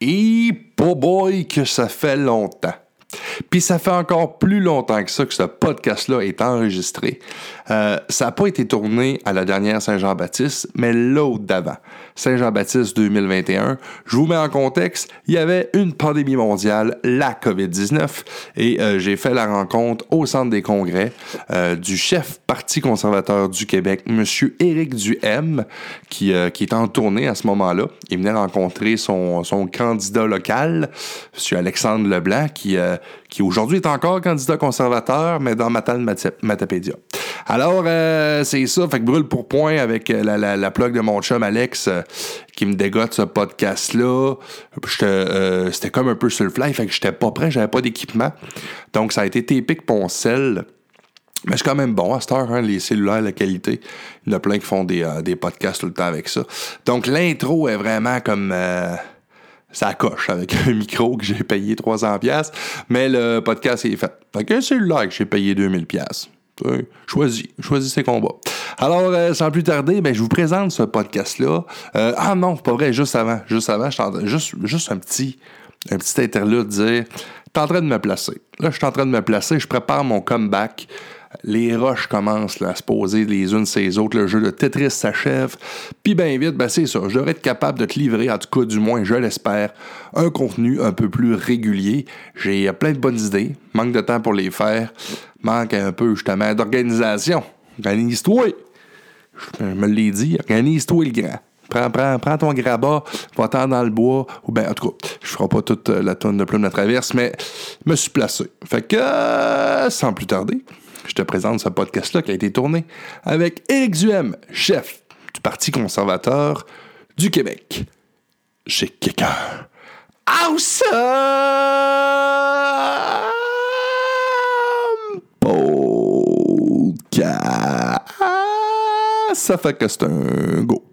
Et pour boy que ça fait longtemps. Puis ça fait encore plus longtemps que ça que ce podcast-là est enregistré. Euh, ça n'a pas été tourné à la dernière Saint-Jean-Baptiste, mais l'autre d'avant. Saint-Jean-Baptiste 2021. Je vous mets en contexte, il y avait une pandémie mondiale, la COVID-19, et euh, j'ai fait la rencontre au centre des congrès euh, du chef Parti conservateur du Québec, M. Éric Duhem, qui, qui est en tournée à ce moment-là. Il venait rencontrer son, son candidat local, M. Alexandre Leblanc, qui qui aujourd'hui est encore candidat conservateur, mais dans Matal Matapédia. Alors, euh, c'est ça, fait que brûle pour point avec euh, la, la, la plug de mon chum Alex euh, qui me dégote ce podcast-là. C'était comme un peu sur le fly, fait que j'étais pas prêt, j'avais pas d'équipement. Donc, ça a été TP Poncel. Mais c'est quand même bon à cette heure, hein, les cellulaires, la qualité. Il y en a plein qui font des, des podcasts tout le temps avec ça. Donc, l'intro est vraiment comme ça coche avec un micro que j'ai payé 300 pièces, mais le podcast est fait. Fait un cellulaire que j'ai payé 2000 pièces. Choisis, choisis ses combats. Alors, euh, sans plus tarder, ben, je vous présente ce podcast-là. Euh, ah non, pas vrai, juste avant, juste avant, je juste, juste un petit, un petit interlude, dire, t'es en train de me placer. Là, je suis en train de me placer, je prépare mon comeback les roches commencent à se poser les unes les autres, le jeu de Tetris s'achève, puis bien vite, ben c'est ça, je devrais être capable de te livrer, en tout cas du moins je l'espère, un contenu un peu plus régulier. J'ai plein de bonnes idées, manque de temps pour les faire, manque un peu justement d'organisation. Organise-toi! Je me l'ai dit, organise-toi le grand. Prends, prends, prends ton grabat, va-t'en dans le bois, ou bien, en tout cas, je ferai pas toute la tonne de plumes de traverse, mais je me suis placé. Fait que, euh, sans plus tarder, je te présente ce podcast-là qui a été tourné avec Éric Duhem, chef du Parti conservateur du Québec. Chez quelqu'un. Awesome! Podcast. Ça fait que c'est un go.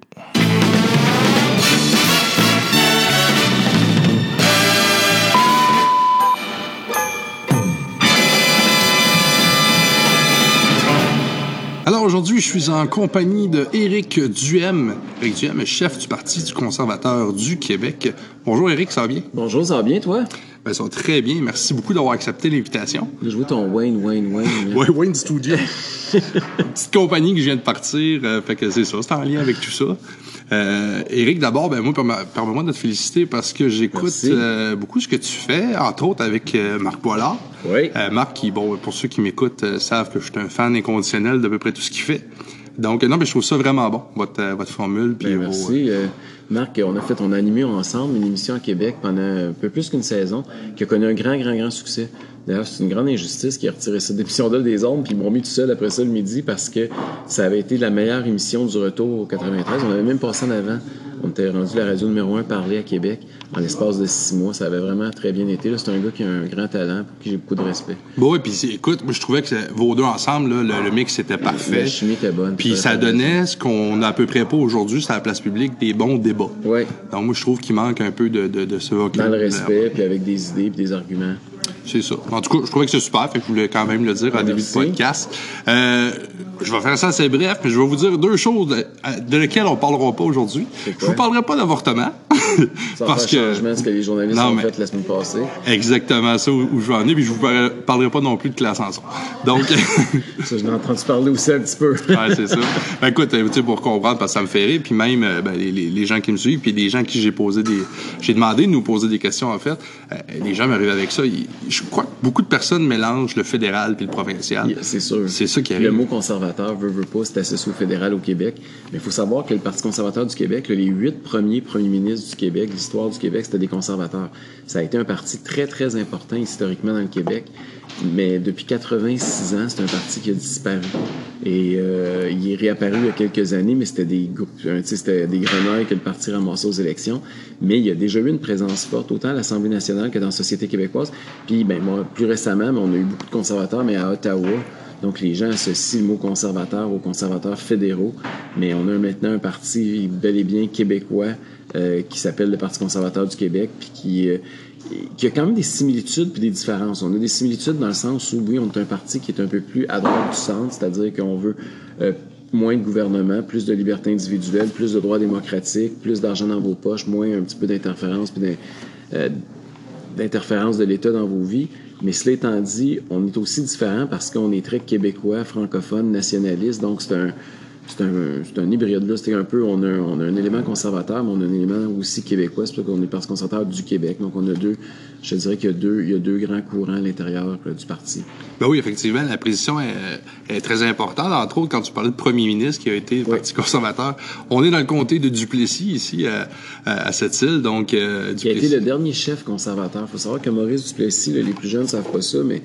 Alors aujourd'hui, je suis en compagnie de Éric Duhem. Éric Duhem est chef du Parti du conservateur du Québec. Bonjour Éric, ça va bien? Bonjour, ça va bien toi? Ben, ça va très bien. Merci beaucoup d'avoir accepté l'invitation. Je joué ton Wayne, Wayne, Wayne. Oui, Wayne Studio. Petite compagnie que je viens de partir. Euh, fait que c'est ça, c'est en lien avec tout ça. Euh, Éric, d'abord, ben moi, permets-moi de te féliciter parce que j'écoute euh, beaucoup ce que tu fais, entre autres avec euh, Marc Boilard. Oui. Marc, qui, bon, pour ceux qui m'écoutent, savent que je suis un fan inconditionnel d'à peu près tout ce qu'il fait. Donc, non, mais je trouve ça vraiment bon, votre, votre formule. Puis ben, merci. Marc, on a fait, on a animé ensemble une émission à Québec pendant un peu plus qu'une saison qui a connu un grand, grand, grand succès. D'ailleurs, c'est une grande injustice qui a retiré cette émission-là des ondes, puis ils m'ont mis tout seul après ça le midi parce que ça avait été la meilleure émission du retour au 93. On avait même passé en avant. On était rendu la radio numéro un parler à Québec en l'espace de six mois. Ça avait vraiment très bien été. C'est un gars qui a un grand talent, pour qui j'ai beaucoup de respect. Bon, oui, puis écoute, moi, je trouvais que vos deux ensemble, le, mix était parfait. La chimie était bonne. Puis ça donnait ce qu'on n'a à peu près pas aujourd'hui sur la place publique, des bons débats. Oui. Donc moi, je trouve qu'il manque un peu de, de, de ce vocabulaire. Dans le respect, puis avec des idées, puis des arguments. C'est ça. En tout cas, je trouvais que c'est super, fait que je voulais quand même le dire en début de podcast. Euh, je vais faire ça assez bref, mais je vais vous dire deux choses de, lesquelles on parlera pas aujourd'hui. Je vous parlerai pas d'avortement. parce que ce que les journalistes ont fait la semaine passée. Exactement ça où, je vais en puis je vous parlerai pas non plus de classe ensemble. Donc ça je l'ai entendu parler aussi un petit peu. ouais, c'est ça. Ben, écoute, tu sais pour comprendre parce que ça me fait rire puis même euh, ben, les, les, gens qui me suivent puis des gens qui j'ai posé des j'ai demandé de nous poser des questions en fait. Euh, les gens m'arrivent avec ça, je crois que beaucoup de personnes mélangent le fédéral puis le provincial. c'est sûr. C'est ça qui arrive. Le mot conservateur veut, veut pas, c'est associé au fédéral au Québec. Mais il faut savoir que le Parti conservateur du Québec, les huit premiers premiers ministres du Québec, l'histoire du Québec, c'était des conservateurs. Ça a été un parti très, très important historiquement dans le Québec. Mais depuis 86 ans, c'est un parti qui a disparu. Et euh, il est réapparu il y a quelques années, mais c'était des groupes, c'était des grenouilles que le parti ramassait aux élections. Mais il y a déjà eu une présence forte, autant à l'Assemblée nationale que dans la société québécoise. Puis, ben, plus récemment, on a eu beaucoup de conservateurs, mais à Ottawa, donc, les gens associent le mot conservateur aux conservateurs fédéraux, mais on a maintenant un parti bel et bien québécois qui s'appelle le Parti conservateur du Québec, puis qui, euh, qui a quand même des similitudes puis des différences. On a des similitudes dans le sens où, oui, on est un parti qui est un peu plus à droite du centre, c'est-à-dire qu'on veut euh, moins de gouvernement, plus de liberté individuelle, plus de droits démocratiques, plus d'argent dans vos poches, moins un petit peu d'interférence puis d'interférence de l'État dans vos vies. Mais cela étant dit, on est aussi différent parce qu'on est très québécois, francophone, nationaliste. Donc, c'est un, c'est un, un, hybride. Là. C'est un peu, on a, on a un élément conservateur, mais on a un élément aussi québécois. C'est pour ça qu'on est Parti conservateur du Québec. Donc, on a deux, je dirais qu'il y a deux, il y a deux grands courants à l'intérieur du parti. Ben oui, effectivement, la position est, est, très importante. Entre autres, quand tu parlais de premier ministre qui a été Parti conservateur, on est dans le comté de Duplessis, ici, à, à, cette île. Donc, euh, Qui a été le dernier chef conservateur. Il faut savoir que Maurice Duplessis, les plus jeunes ne savent pas ça, mais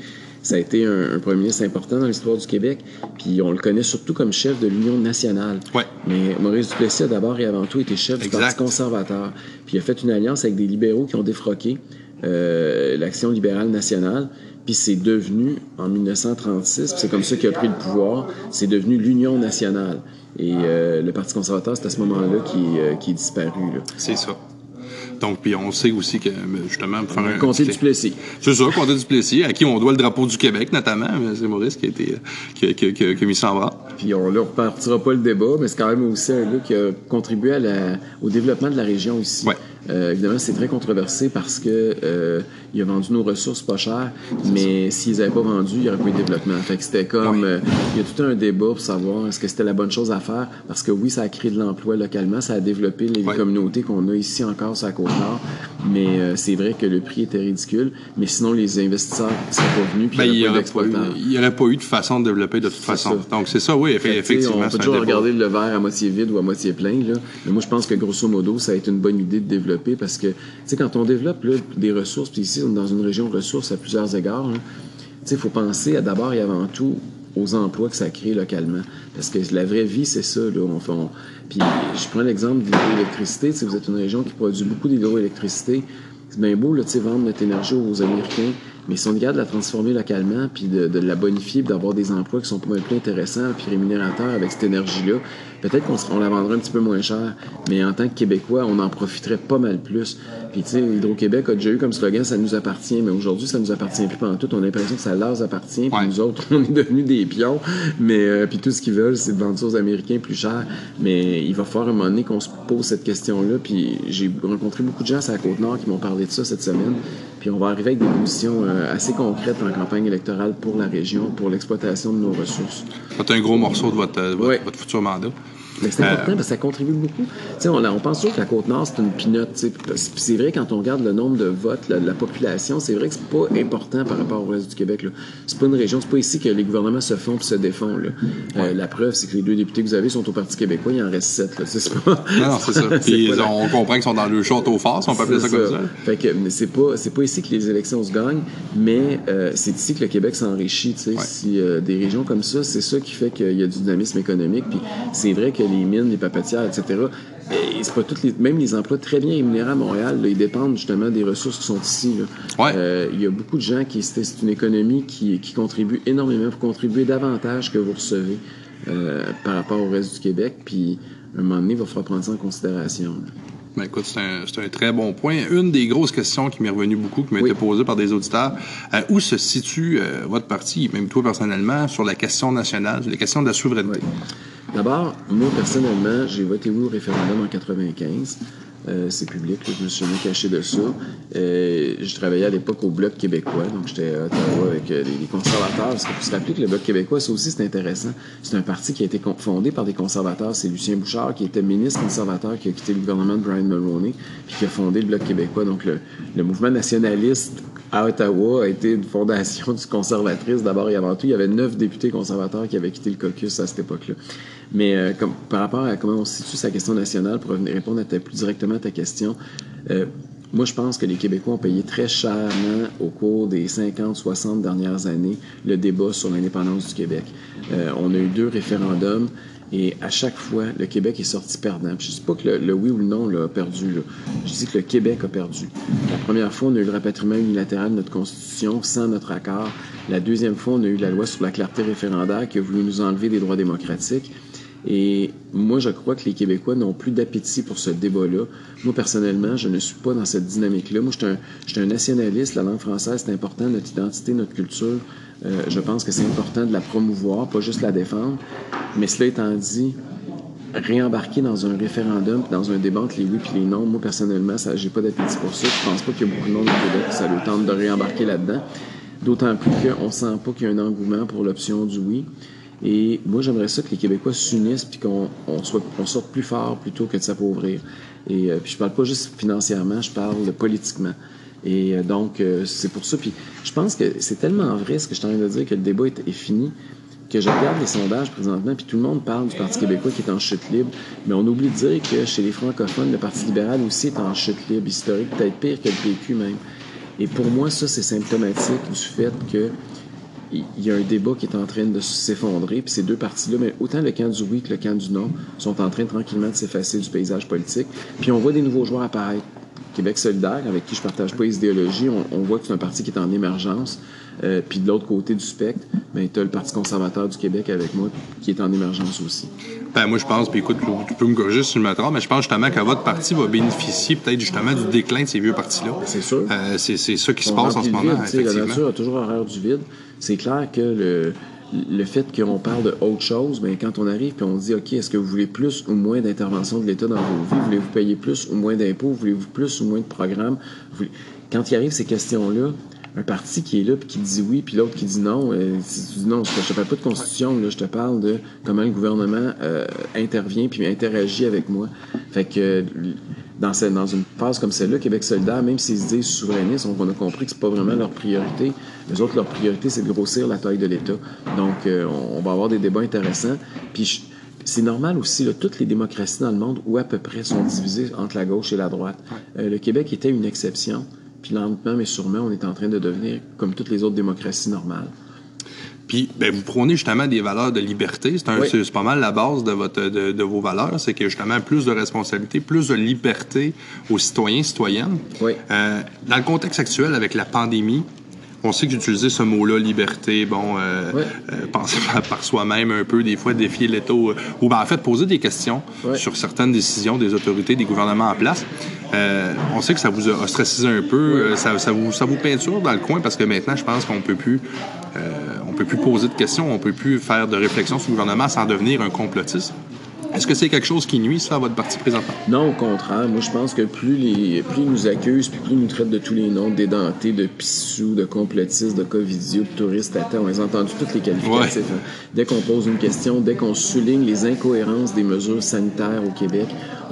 ça a été un, premier ministre important dans l'histoire du Québec. Puis on le connaît surtout comme chef de l'Union nationale. Ouais. Mais Maurice Duplessis a d'abord et avant tout été chef du Parti conservateur. Puis il a fait une alliance avec des libéraux qui ont défroqué euh, l'Action libérale nationale. Puis c'est devenu, en 1936, c'est comme ça qu'il a pris le pouvoir, c'est devenu l'Union nationale. Et euh, le Parti conservateur, c'est à ce moment-là qui, euh, qui est disparu. C'est ça. Donc, puis on sait aussi que, justement, pour faire un. Comté du Plessis. C'est ça, Comté du Plessis, à qui on doit le drapeau du Québec, notamment. C'est Maurice qui a, été, qui, qui, qui, qui a mis ça en bras. Puis on ne repartira pas le débat, mais c'est quand même aussi un gars qui a contribué à la, au développement de la région ici. Ouais. Euh, évidemment, c'est très controversé parce que euh, il a vendu nos ressources pas cher, mais s'ils n'avaient pas vendu, il n'y aurait pas eu de développement. Fait que c'était comme euh, il y a tout un débat pour savoir est-ce que c'était la bonne chose à faire parce que oui, ça a créé de l'emploi localement, ça a développé les communautés qu'on a ici encore sur la côte mais euh, c'est vrai que le prix était ridicule. Mais sinon, les investisseurs ne seraient pas venus. Puis ben, il n'y aurait, aurait, pas eu de façon de développer de toute façon. Donc c'est ça, oui, effectivement. On peut toujours regarder le verre à moitié vide ou à moitié plein. Là. Mais moi, je pense que grosso modo, ça a été une bonne idée de développer parce que, tu sais, quand on développe des ressources, puis ici, on est dans une région ressources à plusieurs égards, tu sais, il faut penser à d'abord et avant tout aux emplois que ça crée localement. Parce que la vraie vie, c'est ça. Là. On, puis je prends l'exemple de l'hydroélectricité. Si vous êtes une région qui produit beaucoup d'hydroélectricité, c'est bien beau là, vendre notre énergie aux Américains, mais si on regarde la transformer localement, puis de, de la bonifier, d'avoir des emplois qui sont mal plus intéressants puis rémunérateurs avec cette énergie-là, peut-être qu'on la vendrait un petit peu moins cher, mais en tant que Québécois, on en profiterait pas mal plus. Puis tu sais, Hydro-Québec a déjà eu comme slogan « ça nous appartient », mais aujourd'hui, ça nous appartient plus pendant tout. On a l'impression que ça leur appartient, puis nous autres, on est devenus des pions, mais euh, puis tout ce qu'ils veulent, c'est de vendre ça aux Américains plus cher. Mais il va falloir un moment donné qu'on se pose cette question-là, puis j'ai rencontré beaucoup de gens à la Côte-Nord qui m'ont parlé de ça cette semaine, puis on va arriver avec des positions euh, assez concrètes en campagne électorale pour la région, pour l'exploitation de nos ressources. C'est un gros morceau de votre, votre futur mandat. Mais c'est important parce que ça contribue beaucoup. on, on pense toujours que la Côte-Nord, c'est une pinote. C'est vrai, quand on regarde le nombre de votes, la, la population, c'est vrai que c'est pas important par rapport au reste du Québec. C'est pas une région, c'est pas ici que les gouvernements se font et se défont. Là. Euh, la preuve, c'est que les deux députés que vous avez sont au Parti québécois, il en reste sept. C'est pas... Non, c'est ça. Puis on comprend qu'ils sont dans le château fort, si on peut appeler ça, comme ça. Fait que c'est pas, pas ici que les élections se gagnent, mais euh, c'est ici que le Québec s'enrichit. Si euh, des régions comme ça, c'est ça qui fait qu'il y a du dynamisme économique. Puis c'est vrai que les mines, les papetières, etc. Et c'est pas toutes les, même les emplois très bien rémunérés à Montréal, ils dépendent justement des ressources qui sont ici. Euh, il y a beaucoup de gens qui c'est une économie qui, qui contribue énormément pour contribuer davantage que vous recevez euh, par rapport au reste du Québec. Puis à un moment donné, il va falloir prendre ça en considération. Écoute, c'est un, un, très bon point. Une des grosses questions qui m'est revenue beaucoup, qui m'a été posée par des auditeurs, euh, où se situe votre parti, même toi personnellement, sur la question nationale, sur la question de la souveraineté? D'abord, moi, personnellement, j'ai voté oui au référendum en 95. Euh, c'est public, je me suis jamais caché de ça. Euh, je travaillais à l'époque au Bloc québécois, donc j'étais à Ottawa avec euh, les, conservateurs. Parce qu'il faut se rappeler que le Bloc québécois, ça aussi, c'est intéressant. C'est un parti qui a été fondé par des conservateurs. C'est Lucien Bouchard, qui était ministre conservateur, qui a quitté le gouvernement de Brian Mulroney, puis qui a fondé le Bloc québécois. Donc, le, le mouvement nationaliste à Ottawa a été une fondation du conservatrice d'abord et avant tout. Il y avait neuf députés conservateurs qui avaient quitté le caucus à cette époque-là. Mais euh, par rapport à comment on situe sa question nationale, pour répondre à ta, plus directement à ta question, euh, moi, je pense que les Québécois ont payé très chèrement au cours des 50, 60 dernières années le débat sur l'indépendance du Québec. Euh, on a eu deux référendums. Et à chaque fois, le Québec est sorti perdant. je ne dis pas que le, oui ou le non l'a perdu. Je dis que le Québec a perdu. La première fois, on a eu le rapatriement unilatéral de notre Constitution sans notre accord. La deuxième fois, on a eu la loi sur la clarté référendaire qui a voulu nous enlever des droits démocratiques. Et moi, je crois que les Québécois n'ont plus d'appétit pour ce débat-là. Moi, personnellement, je ne suis pas dans cette dynamique-là. Moi, je suis, un, je suis un nationaliste. La langue française, c'est important, notre identité, notre culture. Euh, je pense que c'est important de la promouvoir, pas juste la défendre. Mais cela étant dit, réembarquer dans un référendum, dans un débat entre les oui et les non, moi personnellement, ça, j'ai pas d'appétit pour ça. Je pense pas qu'il y a beaucoup de monde au Québec qui ça le tente de réembarquer là-dedans. D'autant plus qu'on sent pas qu'il y a un engouement pour l'option du oui. Et moi, j'aimerais ça que les Québécois s'unissent puis qu'on on soit, on sorte plus fort plutôt que de s'appauvrir. Et euh, puis je parle pas juste financièrement, je parle politiquement. Et euh, donc, euh, c'est pour ça. Puis je pense que c'est tellement vrai ce que je suis en de dire que le débat est, est fini que je regarde les sondages présentement, puis tout le monde parle du Parti québécois qui est en chute libre, mais on oublie de dire que chez les francophones, le Parti libéral aussi est en chute libre historique, peut-être pire que le PQ même. Et pour moi, ça, c'est symptomatique du fait que il y a un débat qui est en train de s'effondrer, puis ces deux partis-là, mais autant le camp du oui que le camp du non, sont en train tranquillement de s'effacer du paysage politique. Puis on voit des nouveaux joueurs apparaître. Québec solidaire, avec qui je partage pas les idéologies, on, on voit que c'est un parti qui est en émergence. Euh, puis de l'autre côté du spectre, ben, tu as le Parti conservateur du Québec avec moi qui est en émergence aussi. Ben, moi, je pense, puis écoute, tu peux me corriger si je me trompe, mais je pense justement que votre parti va bénéficier peut-être justement du déclin de ces vieux partis-là. C'est sûr. Euh, c'est, ça qui se passe en ce moment. Vide, la nature a toujours horreur du vide. C'est clair que le, le fait qu'on parle de autre chose, ben, quand on arrive puis on dit, OK, est-ce que vous voulez plus ou moins d'intervention de l'État dans vos vies? Voulez-vous payer plus ou moins d'impôts? Voulez-vous plus ou moins de programmes? Quand il arrive ces questions-là, un parti qui est là puis qui dit oui puis l'autre qui dit non euh, tu dis non je te parle pas de constitution là je te parle de comment le gouvernement euh, intervient puis interagit avec moi fait que dans, cette, dans une phase comme celle-là Québec solidaire même s'ils se disent souverainistes on a compris que c'est pas vraiment leur priorité les autres leur priorité c'est de grossir la taille de l'État donc euh, on, va avoir des débats intéressants puis c'est normal aussi, là, toutes les démocraties dans le monde, ou à peu près, sont divisées entre la gauche et la droite. Euh, le Québec était une exception. Puis lentement, mais sûrement, on est en train de devenir comme toutes les autres démocraties normales. Puis, ben, vous prônez justement des valeurs de liberté. C'est pas mal la base de, votre, de, vos valeurs. C'est a justement plus de responsabilité, plus de liberté aux citoyens, citoyennes. Oui. Euh, dans le contexte actuel, avec la pandémie, on sait que j'utilisais ce mot-là, liberté, bon, euh, euh, penser par, soi-même un peu, des fois défier l'État, ou, ben, en fait poser des questions sur certaines décisions des autorités, des gouvernements en place. Euh, on sait que ça vous a ostracisé un peu, ça, ça, vous, ça vous peinture dans le coin parce que maintenant, je pense qu'on peut plus, peut plus poser de questions, on peut plus faire de réflexion sur le gouvernement sans devenir un complotiste. Est-ce que c'est quelque chose qui nuit, ça, à votre parti présentement? Non, au contraire. Moi, je pense que plus, les, plus ils nous accusent, puis plus ils nous traitent de tous les noms, d'édentés, de pissous, de complotistes, de covidio, de touristes à terre, on les a entendus toutes les qualificatifs. Hein. Dès qu'on pose une question, dès qu'on souligne les incohérences des mesures sanitaires au Québec,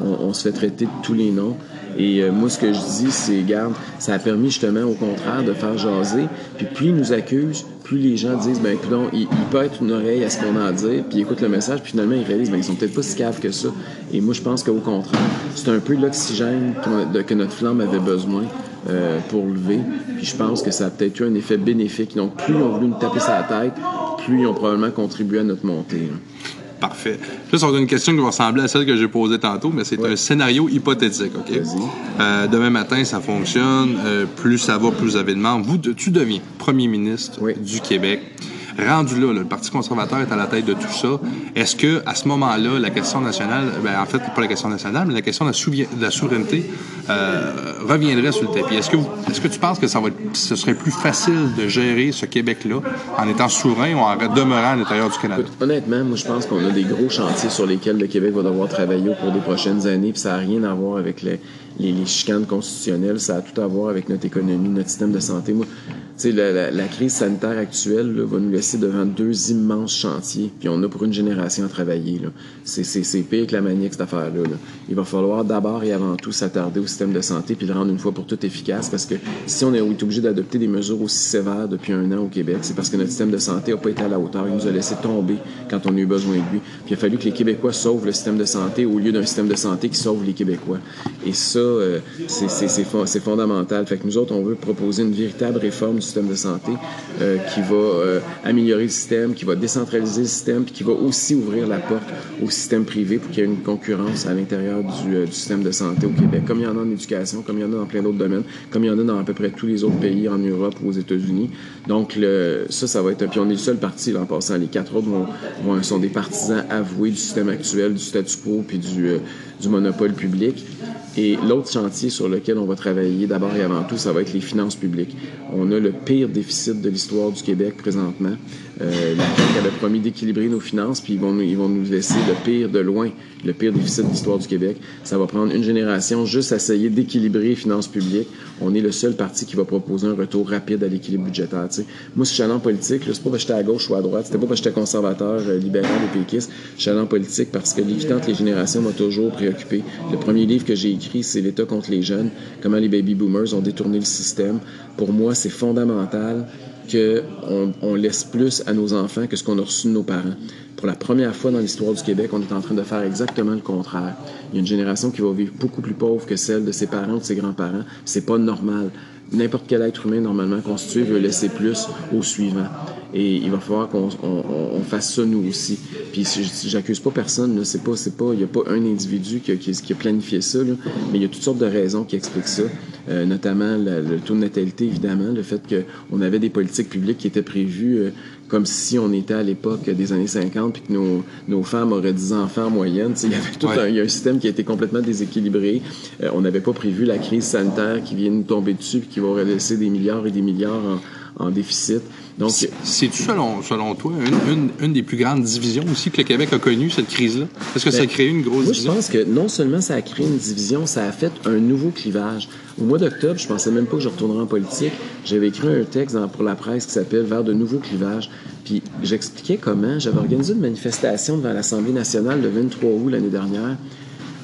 on, on se fait traiter de tous les noms. Et euh, moi, ce que je dis, c'est, garde, ça a permis justement, au contraire, de faire jaser. Puis plus ils nous accusent, plus les gens disent, ben, écoute, il, il peut être une oreille à ce qu'on a à dire, puis ils écoutent le message, puis finalement, ils réalisent, ben, ils sont peut-être pas si caves que ça. Et moi, je pense qu'au contraire, c'est un peu l'oxygène que notre flamme avait besoin. Euh, pour lever. Puis je pense que ça a peut-être eu un effet bénéfique. Donc, plus ils ont voulu nous taper sur la tête, plus ils ont probablement contribué à notre montée. Parfait. Là, ça va une question qui va ressembler à celle que j'ai posée tantôt, mais c'est un scénario hypothétique, OK? Euh, demain matin, ça fonctionne. Euh, plus ça va, plus vous avez de membres. Vous, tu deviens premier ministre du Québec rendu là, le Parti conservateur est à la tête de tout ça. Est-ce que à ce moment-là, la question nationale, ben, en fait, pas la question nationale, mais la question de la, souveraineté euh, reviendrait sur le tapis? Est-ce que, est-ce que tu penses que ça va ce serait plus facile de gérer ce Québec-là en étant souverain ou en demeurant à l'intérieur du Canada? honnêtement, moi, je pense qu'on a des gros chantiers sur lesquels le Québec va devoir travailler au cours des prochaines années, puis ça n'a rien à voir avec les, les, les, chicanes constitutionnelles, ça a tout à voir avec notre économie, notre système de santé. Moi, la, la, la, crise sanitaire actuelle là, va nous laisser devant deux immenses chantiers, puis on a pour une génération à travailler. C'est pire que la manique, cette affaire-là. Il va falloir d'abord et avant tout s'attarder au système de santé, puis le rendre une fois pour toutes efficace, parce que si on est obligé d'adopter des mesures aussi sévères depuis un an au Québec, c'est parce que notre système de santé n'a pas été à la hauteur. Il nous a laissé tomber quand on a eu besoin de lui. Puis il a fallu que les Québécois sauvent le système de santé au lieu d'un système de santé qui sauve les Québécois. Et ça, euh, c'est fondamental. Fait que nous autres, on veut proposer une véritable réforme système de santé euh, qui va euh, améliorer le système, qui va décentraliser le système, puis qui va aussi ouvrir la porte au système privé pour qu'il y ait une concurrence à l'intérieur du, du, système de santé au Québec, comme il y en a en éducation, comme il y en a dans plein d'autres domaines, comme il y en a dans à peu près tous les autres pays en Europe ou aux États-Unis. Donc ça, ça va être... Puis on est le seul parti, là, en passant. Les quatre autres sont des partisans avoués du système actuel, du statu quo, puis du, du monopole public. Et l'autre chantier sur lequel on va travailler d'abord et avant tout, ça va être les finances publiques. On a le pire déficit de l'histoire du Québec présentement. Euh, la CAQ avait promis d'équilibrer nos finances, puis ils vont, nous, ils vont nous laisser le pire de loin, le pire déficit de l'histoire du Québec. Ça va prendre une génération juste à essayer d'équilibrer les finances publiques. On est le seul parti qui va proposer un retour rapide à l'équilibre budgétaire. sais. Moi, je suis allé en politique, c'est pas parce que j'étais à gauche ou à droite, c'était pas parce que j'étais conservateur, euh, libéral ou péquiste. Je suis politique parce que l'équité entre les générations m'a toujours préoccupé. Le premier livre que j'ai écrit, c'est L'État contre les jeunes, comment les baby boomers ont détourné le système. Pour moi, c'est fondamental qu'on on laisse plus à nos enfants que ce qu'on a reçu de nos parents. Pour la première fois dans l'histoire du Québec, on est en train de faire exactement le contraire. Il y a une génération qui va vivre beaucoup plus pauvre que celle de ses parents ou de ses grands-parents. C'est pas normal. N'importe quel être humain normalement constitué veut laisser plus au suivant. Et il va falloir qu'on on, on fasse ça nous aussi. Puis j'accuse pas personne, c'est pas, c'est pas, il y a pas un individu qui a, qui, a planifié ça, là, mais il y a toutes sortes de raisons qui expliquent ça, euh, notamment le, le, taux de natalité évidemment, le fait qu'on avait des politiques publiques qui étaient prévues euh, comme si on était à l'époque des années 50 puis que nos, nos femmes auraient 10 enfants en moyenne. il y avait tout Ouais. un, il y a un système qui a été complètement déséquilibré. Euh, on n'avait pas prévu la crise sanitaire qui vient nous tomber dessus puis qui va laisser des milliards et des milliards en, en déficit. Donc, C'est-tu, selon, selon toi, une, une, une des plus grandes divisions aussi que le Québec a connue, cette crise-là? Est-ce que ça a Ben, créé une grosse Moi, je division? pense que non seulement ça a créé une division, ça a fait un nouveau clivage. Au mois d'octobre, je pensais même pas que je retournerais en politique. J'avais écrit un texte dans- pour la presse qui s'appelle Vers de nouveaux clivages. Puis j'expliquais comment j'avais organisé une manifestation devant l'Assemblée nationale le 23 août l'année dernière.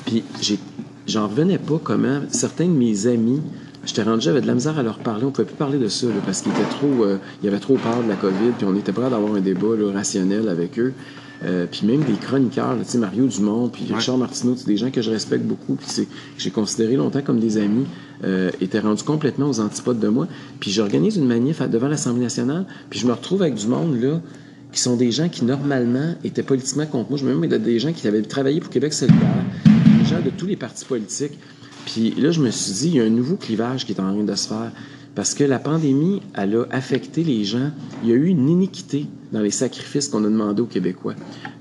Puis j'ai- j'en revenais pas comment certains de mes amis, j'étais rendu, j'avais de la misère à leur parler. On pouvait plus parler de ça là, parce qu'ils étaient trop, euh, il y avait trop peur de la COVID. Puis on était prêt d'avoir un débat là, rationnel avec eux. Euh, puis même des chroniqueurs, tu sais, Mario Dumont, puis Richard Martineau, des gens que je respecte beaucoup, puis que j'ai considéré longtemps comme des amis, euh, étaient rendus complètement aux antipodes de moi. Puis j'organise une manif à- devant l'Assemblée nationale, puis je me retrouve avec du monde, là, qui sont des gens qui, normalement, étaient politiquement contre moi. Je me même des gens qui avaient travaillé pour Québec solidaire, des gens de tous les partis politiques. Puis là, je me suis dit, il y a un nouveau clivage qui est en train de se faire. Parce que la pandémie, elle a affecté les gens. Il y a eu une iniquité dans les sacrifices qu'on a demandé aux Québécois.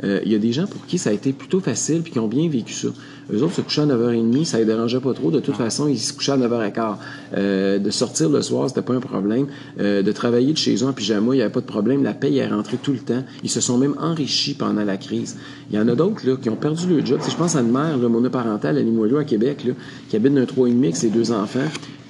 Euh, il y a des gens pour qui ça a été plutôt facile puis qui ont bien vécu ça. Eux autres se couchaient à 9h30, ça les dérangeait pas trop. De toute façon, ils se couchaient à 9h15. Euh, de sortir le soir, c'était pas un problème. Euh, de travailler de chez eux en pyjama, il n'y avait pas de problème. La paye est rentrée tout le temps. Ils se sont même enrichis pendant la crise. Il y en a d'autres là, qui ont perdu leur job. Sais, je pense à une mère là, monoparentale à Limoilou, à Québec, là, qui habite d'un 3,5 avec ses deux enfants,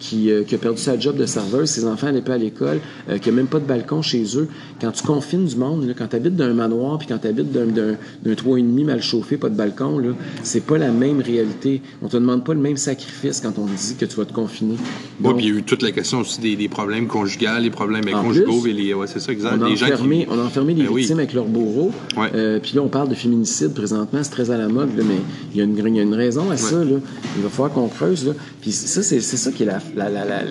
qui, euh, qui a perdu sa job de serveuse. Ses enfants n'allaient pas à l'école, euh, qui a même pas de balcon chez eux. Quand tu confines du monde, là, quand tu habites d'un manoir puis quand tu habites d'un, d'un, d'un 3,5 mal chauffé, pas de balcon, là, c'est pas la même réalité. On te demande pas le même sacrifice quand on te dit que tu vas te confiner. Oui, puis il y a eu toute la question aussi des, des problèmes conjugaux, les problèmes En conjugaux, plus, et les, ouais, c'est ça, exact. on a, les gens enfermé, qui... on a enfermé les Ben oui. victimes avec leurs bourreaux. Euh, puis là, on parle de féminicide présentement, c'est très à la mode, là, mais il y, a une, il y a une raison à ça. Là. Il va falloir qu'on creuse. Là. Puis ça, c'est c'est ça qui est la, la, la, la,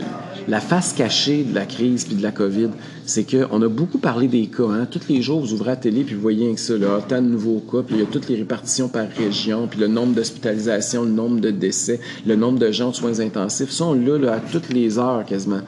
la face cachée de la crise puis de la COVID. C'est qu'on a beaucoup parlé des cas. Hein. Tous les jours, vous ouvrez la télé puis vous voyez que ça. Là, tant de nouveaux cas, puis il y a toutes les répartitions par région, puis le nombre d'hospitalisations, le nombre de décès, le nombre de gens aux soins intensifs. Ça, on l'a là, à toutes les heures quasiment.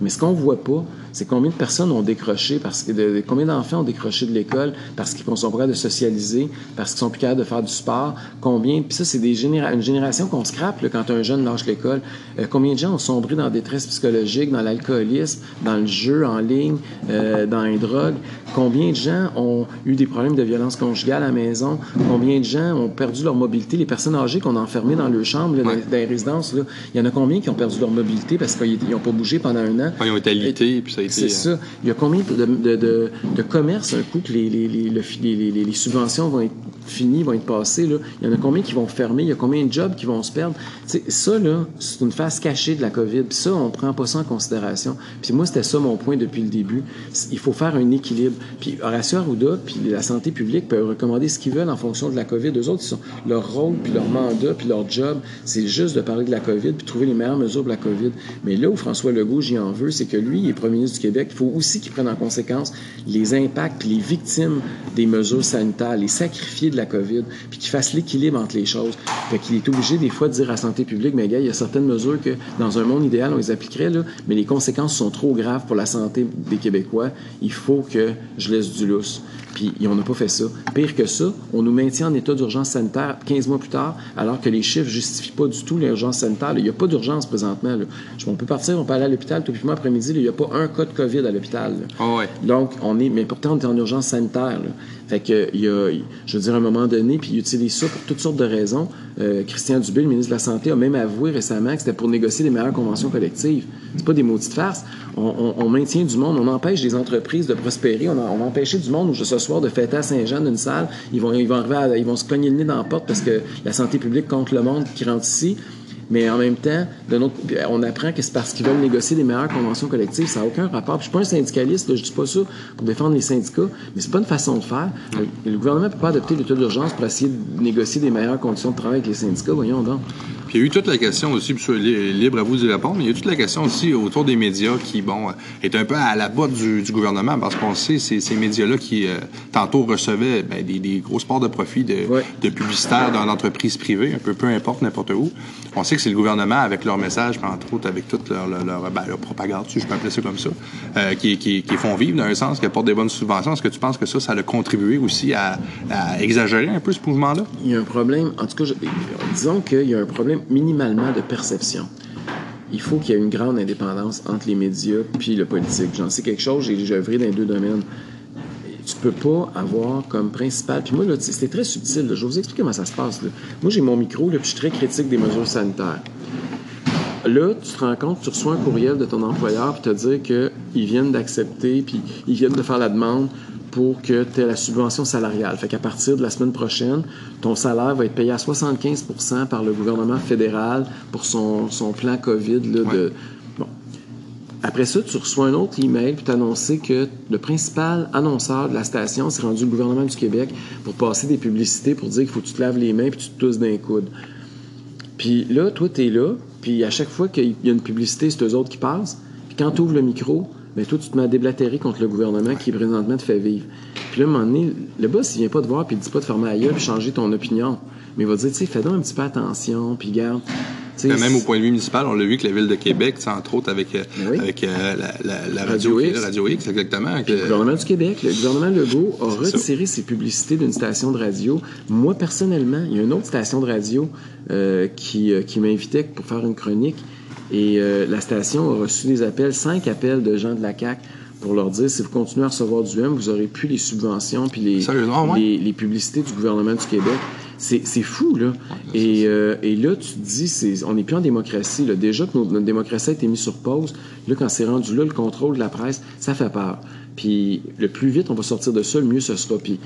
Mais ce qu'on voit pas, c'est combien de personnes ont décroché, parce que de, de- combien d'enfants ont décroché de l'école parce qu'ils sont capables de socialiser, parce qu'ils sont plus capables de faire du sport, combien, puis ça, c'est des généra une génération qu'on scrape là, quand un jeune lâche l'école. Euh, combien de gens ont sombré dans la détresse psychologique, dans l'alcoolisme, dans le jeu en ligne, euh, dans les drogues? Combien de gens ont eu des problèmes de violence conjugale à la maison? Combien de gens ont perdu leur mobilité? Les personnes âgées qu'on a enfermées dans leur chambre, là, dans, dans les résidences, il y en a combien qui ont perdu leur mobilité parce qu'ils n'ont pas bougé pendant un an? Ouais, ils ont été alités, puis ça a été... C'est ça. Il y a combien de, de, de, de commerces, un coup, que les, les, les, le- les, les, les subventions vont être finies, vont être passées, là. Il y en a combien qui vont fermer? Il y a combien de jobs qui vont se perdre? Tu sais, ça, là, c'est une face cachée de la COVID. Puis ça, on prend pas ça en considération. Puis moi, c'était ça mon point depuis le début. Il faut faire un équilibre. Puis Horacio Arruda, puis la santé publique peuvent recommander ce qu'ils veulent en fonction de la COVID. Eux autres, ils sont, leur rôle, puis leur mandat, puis leur job, c'est juste de parler de la COVID, puis trouver les meilleures mesures pour la COVID. Mais là où François Legault, j'y en veux, c'est que lui, il est premier ministre du Québec. Il faut aussi qu'il prenne en conséquence les impacts les victimes des mesures sanitaires, les sacrifiés de la COVID, puis qu'il fasse l'équilibre entre les choses. Fait qu'il est obligé des fois de dire à la santé publique, mais gars, il y a certaines mesures que dans un monde idéal, on les appliquerait, là, mais les conséquences sont trop graves pour la santé des Québécois. Il faut que je laisse du lousse. Puis on n'a pas fait ça. Pire que ça, on nous maintient en état d'urgence sanitaire 15 mois plus tard, alors que les chiffres justifient pas du tout l'urgence sanitaire. Il n'y a pas d'urgence présentement. Là. On peut partir, on peut aller à l'hôpital tout moi après-midi. Il n'y a pas un cas de COVID à l'hôpital. Ah ouais. Donc, on est, mais pourtant, on est en urgence sanitaire. Là. Fait que, il y a, je veux dire, moment donné, puis il utilise ça pour toutes sortes de raisons. Euh, Christian Dubé, le ministre de la Santé, a même avoué récemment que c'était pour négocier des meilleures conventions collectives. C'est pas des maudites farces. On, on, maintient du monde, on empêche des entreprises de prospérer, on a, empêché du monde ce soir de fêter à Saint-Jean d'une salle. Ils vont, ils vont arriver ils vont se cogner le nez dans la porte parce que la santé publique contre le monde qui rentre ici. Mais en même temps, on apprend que c'est parce qu'ils veulent négocier des meilleures conventions collectives. Ça n'a aucun rapport. Je suis pas un syndicaliste, je dis pas ça pour défendre les syndicats, mais c'est pas une façon de faire. Le, gouvernement peut pas adopter l'état d'urgence pour essayer de négocier des meilleures conditions de travail avec les syndicats. Voyons donc. Puis il y a eu toute la question aussi, puis je suis libre à vous d'y répondre, mais il y a eu toute la question aussi autour des médias qui, bon, est un peu à la botte du, du gouvernement, parce qu'on sait, c'est ces médias-là qui, euh, tantôt, recevaient ben, des, des gros sports de profit de, Ouais. de publicitaires dans l'entreprise privée, un peu peu importe, n'importe où. On sait que c'est le gouvernement, avec leur message, puis entre autres avec toute leur, leur, leur, ben, leur propagande, si je peux appeler ça comme ça, euh, qui, qui, qui font vivre dans un sens, qui apportent des bonnes subventions. Est-ce que tu penses que ça, ça a contribué aussi à, à exagérer un peu ce mouvement-là? Il y a un problème, en tout cas, je- disons qu'il y a un problème minimalement de perception. Il faut qu'il y ait une grande indépendance entre les médias puis le politique. J'en sais quelque chose, j'ai œuvré dans les deux domaines. Tu peux pas avoir comme principal. Puis moi, c'était très subtil. Je vais vous expliquer comment ça se passe. Moi, j'ai mon micro, là, puis je suis très critique des mesures sanitaires. Là, tu te rends compte, tu reçois un courriel de ton employeur pour te dire qu'ils viennent d'accepter, puis ils viennent de faire la demande pour que tu aies la subvention salariale. Fait qu'à partir de la semaine prochaine, ton salaire va être payé à 75% par le gouvernement fédéral pour son, son plan COVID. Là, de... bon. Après ça, tu reçois un autre email puis t'annoncer que le principal annonceur de la station s'est rendu le gouvernement du Québec pour passer des publicités pour dire qu'il faut que tu te laves les mains puis tu te tousses d'un coude. Puis là, toi, t'es là, puis à chaque fois qu'il y a une publicité, c'est eux autres qui passent. Puis quand tu ouvres le micro, ben toi, tu te mets à déblatérer contre le gouvernement qui, présentement, te fait vivre. Puis là, à un moment donné, le boss, il vient pas te voir, puis il dit pas de fermer la gueule, puis changer ton opinion. Mais il va te dire, tu fais donc un petit peu attention, puis garde. Même au point de vue municipal, on l'a vu que la ville de Québec, entre autres avec, euh, oui. avec euh, la, la, la radio, Radio X. Radio X, exactement. que- Le gouvernement du Québec, le gouvernement Legault a ça. retiré ses publicités d'une station de radio. Moi, personnellement, il y a une autre station de radio euh, qui, qui m'invitait pour faire une chronique. Et euh, la station a reçu des appels, cinq appels de gens de la CAQ pour leur dire si vous continuez à recevoir du M, vous aurez plus les subventions puis les, Sérieusement, ouais? les, les publicités du gouvernement du Québec. C'est fou, là. Et, euh, et là, tu te dis, c'est- on n'est plus en démocratie. Là. Déjà que notre, notre démocratie a été mise sur pause, là, quand c'est rendu là, le contrôle de la presse, ça fait peur. Puis le plus vite on va sortir de ça, le mieux ce sera. Puis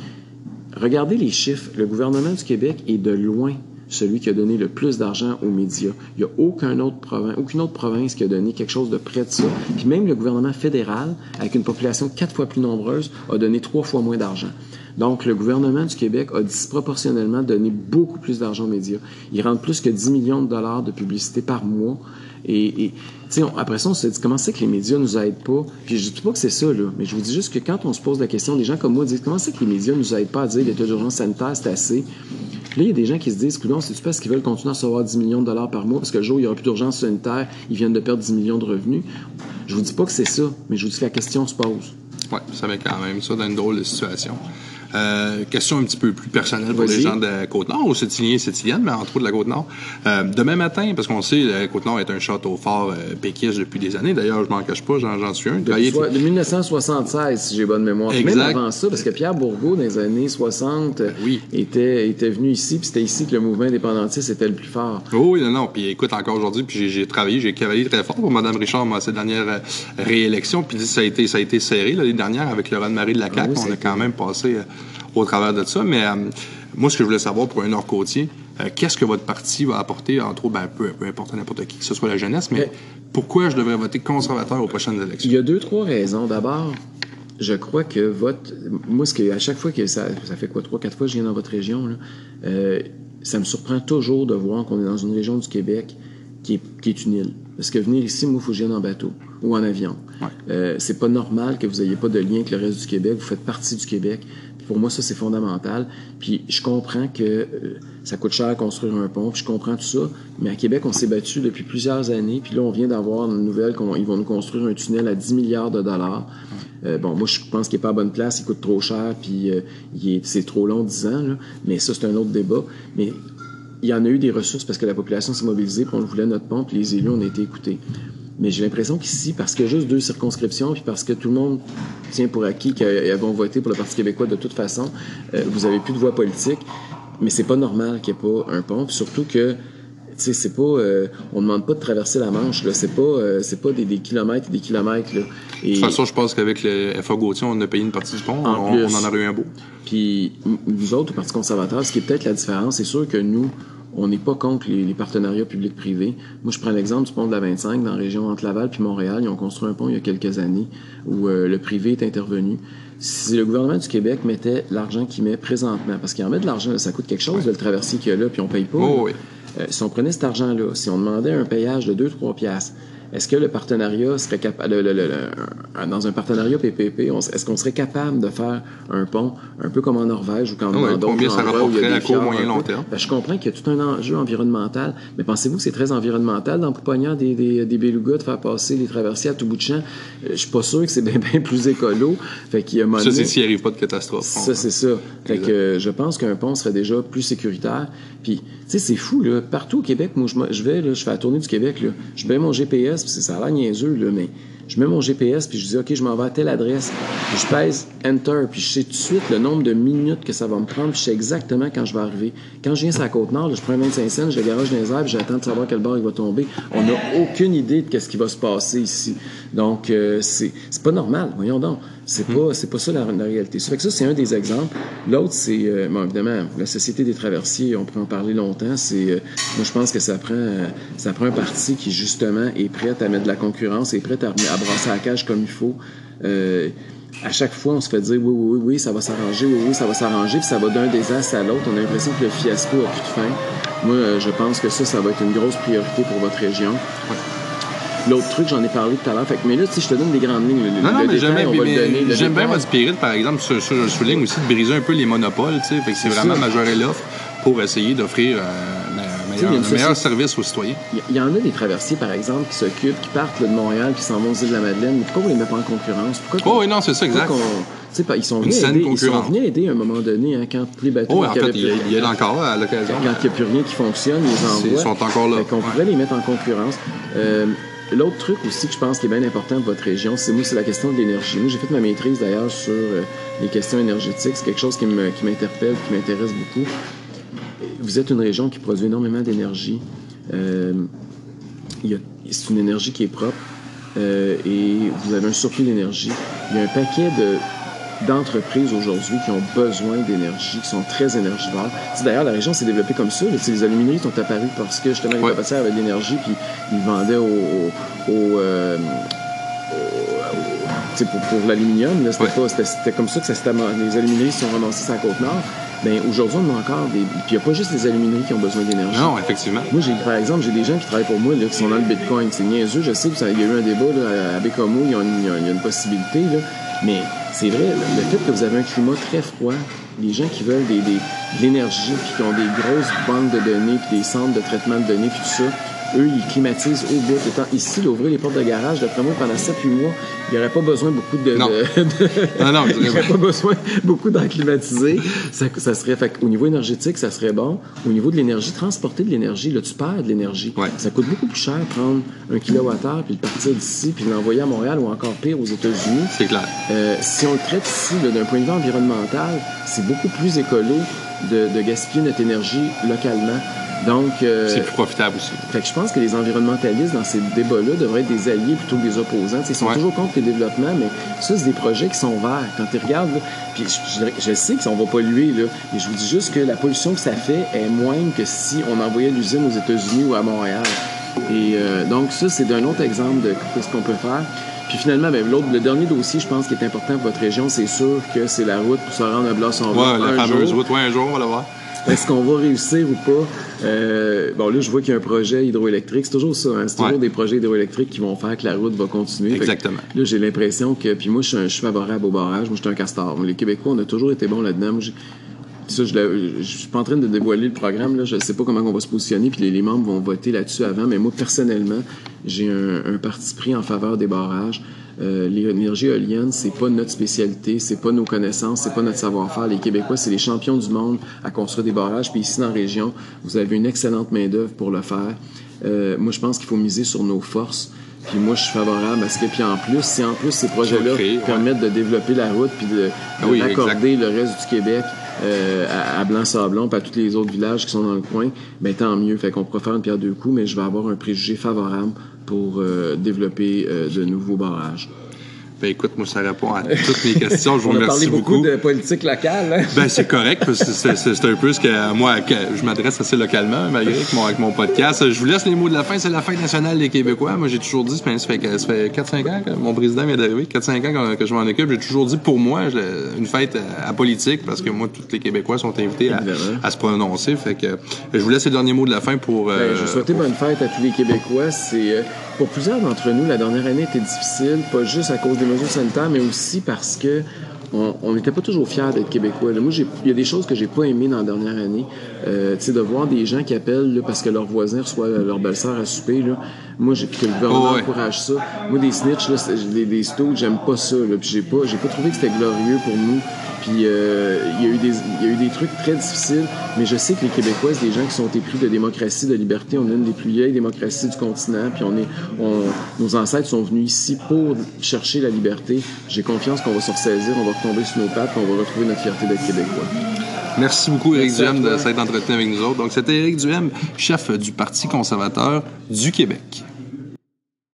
regardez les chiffres. Le gouvernement du Québec est de loin celui qui a donné le plus d'argent aux médias. Il n'y a aucun autre province, aucune autre province qui a donné quelque chose de près de ça. Puis même le gouvernement fédéral, avec une population quatre fois plus nombreuse, a donné trois fois moins d'argent. Donc, le gouvernement du Québec a disproportionnellement donné beaucoup plus d'argent aux médias. Il rentre plus que 10 millions de dollars de publicité par mois. Et, et on- après ça, on se dit comment c'est que les médias nous aident pas? Puis je dis pas que c'est ça, là, mais je vous dis juste que quand on se pose la question, des gens comme moi disent comment c'est que les médias nous aident pas à dire l'état d'urgence sanitaire, c'est assez? Là, il y a des gens qui se disent, coudonc, c'est-tu parce qu'ils veulent continuer à recevoir 10 millions de dollars par mois? Parce que le jour il n'y aura plus d'urgence sanitaire, ils viennent de perdre 10 millions de revenus? Je vous dis pas que c'est ça, mais je vous dis que la question se pose. Ouais, ça met quand même ça dans une drôle de situation. Euh, question un petit peu plus personnelle pour les gens de Côte-Nord, ou Sétiliens Sétiliennes, mais entre autres de la Côte-Nord. Euh, demain matin, parce qu'on sait, la Côte-Nord est un château fort euh, péquiste depuis des années. D'ailleurs, je m'en cache pas, j'en, suis un. Depuis de 1976, si j'ai bonne mémoire. Puis Même Exact. avant ça, parce que Pierre Bourgault, dans les années 60, euh, Oui. était, était venu ici, puis c'était ici que le mouvement indépendantiste était le plus fort. Oh oui, non, non. Puis écoute, encore aujourd'hui, puis j'ai, travaillé, j'ai cavalier très fort pour Mme Richard, moi, cette dernière euh, réélection. Puis ça a été, ça a été serré l'année dernière avec le Marie de la CAQ. Ah oui, ça On a été- quand même passé au travers de ça. Mais euh, moi, ce que je voulais savoir pour un Nord-Côtier, euh, qu'est-ce que votre parti va apporter, entre autres, ben, peu, peu importe n'importe qui, que ce soit la jeunesse, mais Mais- pourquoi je devrais voter conservateur aux prochaines élections? Il y a deux, trois raisons. D'abord, je crois que votre. Moi, ce que, à chaque fois que ça, ça fait quoi, trois, quatre fois que je viens dans votre région, là, euh, ça me surprend toujours de voir qu'on est dans une région du Québec qui est, qui est une île. Parce que venir ici, moi, il faut que je vienne en bateau ou en avion. Ouais. Euh, c'est pas normal que vous n'ayez pas de lien avec le reste du Québec. Vous faites partie du Québec. Pour moi, ça, c'est fondamental. Puis je comprends que euh, ça coûte cher à construire un pont, puis je comprends tout ça. Mais à Québec, on s'est battu depuis plusieurs années. Puis là, on vient d'avoir une nouvelle qu'ils vont nous construire un tunnel à 10 milliards de dollars. Euh, bon, moi, je pense qu'il n'est pas à bonne place, il coûte trop cher, puis euh, c'est trop long, 10 ans. Mais ça, c'est un autre débat. Mais il y en a eu des ressources parce que la population s'est mobilisée, puis on voulait notre pont, puis les élus ont été écoutés. Mais j'ai l'impression qu'ici, parce qu'il y a juste deux circonscriptions, puis parce que tout le monde tient pour acquis qu'ils vont voter pour le Parti québécois de toute façon, euh, vous avez plus de voix politique. Mais c'est pas normal qu'il n'y ait pas un pont. Puis surtout que sais, c'est pas, euh, on demande pas de traverser la Manche, là. C'est pas, euh, c'est pas des, des, kilomètres et des kilomètres, là. Et... De toute façon, je pense qu'avec le FA Gauthier, on a payé une partie du pont. on, on, en aurait eu un beau. Puis, vous autres, au Parti conservateur, ce qui est peut-être la différence, c'est sûr que nous, on n'est pas contre les, les partenariats publics-privés. Moi, je prends l'exemple du pont de la 25 dans la région entre Laval puis Montréal. Ils ont construit un pont il y a quelques années où euh, le privé est intervenu. Si le gouvernement du Québec mettait l'argent qu'il met présentement, parce qu'il en met de l'argent, ça coûte quelque chose de le traverser qu'il y a là, puis on paye pas. Oh, oui. Euh, si on prenait cet argent-là, si on demandait un payage de 2-3 piastres, est-ce que le partenariat serait capable, dans un partenariat PPP, est-ce qu'on serait capable de faire un pont un peu comme en Norvège ou comme ah dans d'autres endroits ça où il y a des à court, moyen, long terme? Ben, je comprends qu'il y a tout un enjeu environnemental, mais pensez-vous que c'est très environnemental dans des, des, des belugas de faire passer les traversiers à tout bout de champ? Euh, je suis pas sûr que c'est bien, bien plus écolo. Fait qu'il y a ça, c'est s'il n'y arrive pas de catastrophe. Ça, c'est ça. Fait que euh, je pense qu'un pont serait déjà plus sécuritaire. Puis, sais, c'est fou, là. Partout au Québec, moi, je, vais, là, je fais la tournée du Québec, là. Je mets mon GPS, puis ça a l'air niaiseux, là, mais je mets mon GPS, puis je dis, OK, je m'en vais à telle adresse. Puis je pèse Enter, puis je sais tout de suite le nombre de minutes que ça va me prendre, puis je sais exactement quand je vais arriver. Quand je viens sur la Côte-Nord, je prends 25 cents, je garage dans les airs, puis j'attends de savoir quel bord il va tomber. On n'a aucune idée de ce qui va se passer ici. Donc, euh, c'est pas normal, voyons donc. C'est pas, c'est pas ça la, la, réalité. Ça fait que ça, c'est un des exemples. L'autre, c'est, euh, bon, évidemment, la Société des traversiers, on peut en parler longtemps. C'est, euh, moi, je pense que ça prend, euh, ça prend un parti qui, justement, est prêt à mettre de la concurrence, est prêt à, à brasser la cage comme il faut. à chaque fois, on se fait dire oui, oui, oui, oui, ça va s'arranger, oui, oui, ça va s'arranger, puis ça va d'un désastre à l'autre. On a l'impression que le fiasco a plus de fin. Moi, je pense que ça, ça va être une grosse priorité pour votre région. L'autre truc, j'en ai parlé tout à l'heure. Fait que, mais là, si je te donne des grandes lignes, le, non, non, le mais détail, jamais, on va mais, le donner. Le J'aime bien votre spirit, par exemple, sur, sur, je souligne aussi de briser un peu les monopoles, tu sais. Fait que c'est vraiment majorer l'offre pour essayer d'offrir un meilleur, un service aux citoyens. Il y- en a des traversiers, par exemple, qui s'occupent, qui partent là, de Montréal, qui s'en vont aux îles de la Madeleine. Mais pourquoi on les met pas en concurrence? Pourquoi Oh, oui, non, c'est ça, exact. ils sont venus aider, ils sont venus aider à un moment donné, hein, quand les bateaux, Oh, en fait, il y, a- encore à l'occasion. quand il n'y a plus rien qui fonctionne, ils sont encore là. Fait qu'on pourrait les mettre en concurrence. Euh, L'autre truc aussi que je pense qui est bien important pour votre région, c'est c'est la question de l'énergie. Moi, j'ai fait ma maîtrise d'ailleurs sur euh, les questions énergétiques. C'est quelque chose qui m'interpelle, qui m'intéresse beaucoup. Vous êtes une région qui produit énormément d'énergie. Euh, c'est une énergie qui est propre euh, et vous avez un surplus d'énergie. Il y a un paquet de d'entreprises aujourd'hui qui ont besoin d'énergie, qui sont très énergivores. Tu sais, D'ailleurs, la région s'est développée comme ça. là. Tu sais, Les alumineries sont apparues parce que justement les Ouais. avaient de l'énergie puis ils vendaient au, au, au, euh, au- pour, pour l'aluminium. là, C'était Ouais. comme ça que ça les alumineries sont ramassées sur la côte nord. Ben aujourd'hui, on a encore des. Puis il n'y a pas juste les alumineries qui ont besoin d'énergie. Non, effectivement. Moi, j'ai, par exemple, j'ai des gens qui travaillent pour moi là, qui sont dans le Bitcoin. C'est niaiseux. Je sais qu'il y a eu un débat là, à Bécomo, il y a une, il y a- il y a une possibilité. Là. Mais c'est vrai, le fait que vous avez un climat très froid, les gens qui veulent des, des- de l'énergie, puis qui ont des grosses banques de données, puis des centres de traitement de données, puis tout ça, eux, ils climatisent au bout. Étant ici, d'ouvrir les portes de garage, d'après moi, pendant 7-8 mois, il n'y aurait pas besoin beaucoup de... Non. de- de- Non, non, il n'y aurait pas besoin beaucoup d'en climatiser. Ça, ça serait, fait au niveau énergétique, ça serait bon. Au niveau de l'énergie, transporter de l'énergie, là, tu perds de l'énergie. Ouais. Ça coûte beaucoup plus cher prendre un kilowattheure puis le partir d'ici puis l'envoyer à Montréal ou encore pire aux États-Unis. C'est clair. Euh, si on le traite ici d'un point de vue environnemental, c'est beaucoup plus écolo de, de gaspiller notre énergie localement. Donc, euh, C'est plus profitable aussi. fait que je pense que les environnementalistes dans ces débats-là devraient être des alliés plutôt que des opposants. Ils sont Ouais. toujours contre le développement, mais ça, c'est des projets qui sont verts. Quand tu regardes, puis je, je- je sais qu'on va polluer, là, mais je vous dis juste que la pollution que ça fait est moindre que si on envoyait l'usine aux États-Unis ou à Montréal. Et euh, donc ça, c'est d'un autre exemple de ce qu'on peut faire. Puis finalement, ben, l'autre, le dernier dossier, je pense, qui est important pour votre région, c'est sûr que c'est la route pour se rendre à Blas-on-Roi. Ouais, la un fameuse jour. route. Ouais, un jour, on va la voir. Est-ce qu'on va réussir ou pas? Euh, bon, là, je vois qu'il y a un projet hydroélectrique. C'est toujours ça, hein? C'est toujours Ouais. des projets hydroélectriques qui vont faire que la route va continuer. Que Exactement. Là, j'ai l'impression que. Puis moi, je suis, un- je suis favorable au barrage. Moi, je suis un castor. Les Québécois, on a toujours été bons là-dedans. Ça, je, je suis pas en train de dévoiler le programme. Là. Je ne sais pas comment on va se positionner. Puis les, les membres vont voter là-dessus avant. Mais moi, personnellement, j'ai un, un parti pris en faveur des barrages. Euh, L'énergie éolienne, c'est pas notre spécialité, c'est pas nos connaissances, c'est pas notre savoir-faire. Les Québécois, c'est les champions du monde à construire des barrages. Puis ici, dans la région, vous avez une excellente main-d'œuvre pour le faire. Euh, moi, je pense qu'il faut miser sur nos forces. Puis moi, je suis favorable à ce que, puis en plus, si en plus ces projets-là ouais. permettent de développer la route puis de, de Ah oui, raccorder le reste du Québec euh, à, à Blanc-Sablon puis à tous les autres villages qui sont dans le coin, ben tant mieux. Fait qu'on pourra faire une pierre deux coups, mais je vais avoir un préjugé favorable pour euh, développer euh, de nouveaux barrages. Ben écoute, moi, ça répond à toutes mes questions. Je vous remercie beaucoup, beaucoup. de politique locale. Hein? Ben, c'est correct, parce que c'est- un peu ce que moi, que je m'adresse assez localement, malgré avec mon, avec mon podcast. Je vous laisse les mots de la fin. C'est la fête nationale des Québécois. Moi, j'ai toujours dit, ça fait, ça fait, ça fait 4-5 ans que mon président vient d'arriver, 4-5 ans que, que je m'en occupe. J'ai toujours dit, pour moi, une fête euh, apolitique, parce que moi, tous les Québécois sont invités à, à se prononcer. Fait que je vous laisse les derniers mots de la fin pour. euh, Ben, je vais souhaiter bonne fête à tous les Québécois. C'est euh, pour plusieurs d'entre nous, la dernière année était difficile, pas juste à cause des mesures sanitaires, mais aussi parce que on n'était pas toujours fiers d'être Québécois. là. Moi, il y a des choses que j'ai pas aimées dans la dernière année. Euh, tu sais, de voir des gens qui appellent là, parce que leur voisin reçoit leur belle-sœur à souper. Là. Moi, j'ai que le gouvernement Oh, ouais. encourage ça. Moi, des snitch, là, des, des j'aime pas ça. Là. Puis j'ai pas, j'ai pas trouvé que c'était glorieux pour nous. Puis euh, il y a eu des, il y a eu des trucs très difficiles, mais je sais que les Québécois, c'est des gens qui sont épris de démocratie, de liberté. On est une des plus vieilles démocraties du continent, puis on est, on, nos ancêtres sont venus ici pour chercher la liberté. J'ai confiance qu'on va se ressaisir, on va retomber sur nos pattes, puis on va retrouver notre fierté d'être Québécois. Merci beaucoup, Éric Duhem, de s'être entretenu avec nous autres. Donc, c'était Éric Duhem, chef du Parti conservateur du Québec.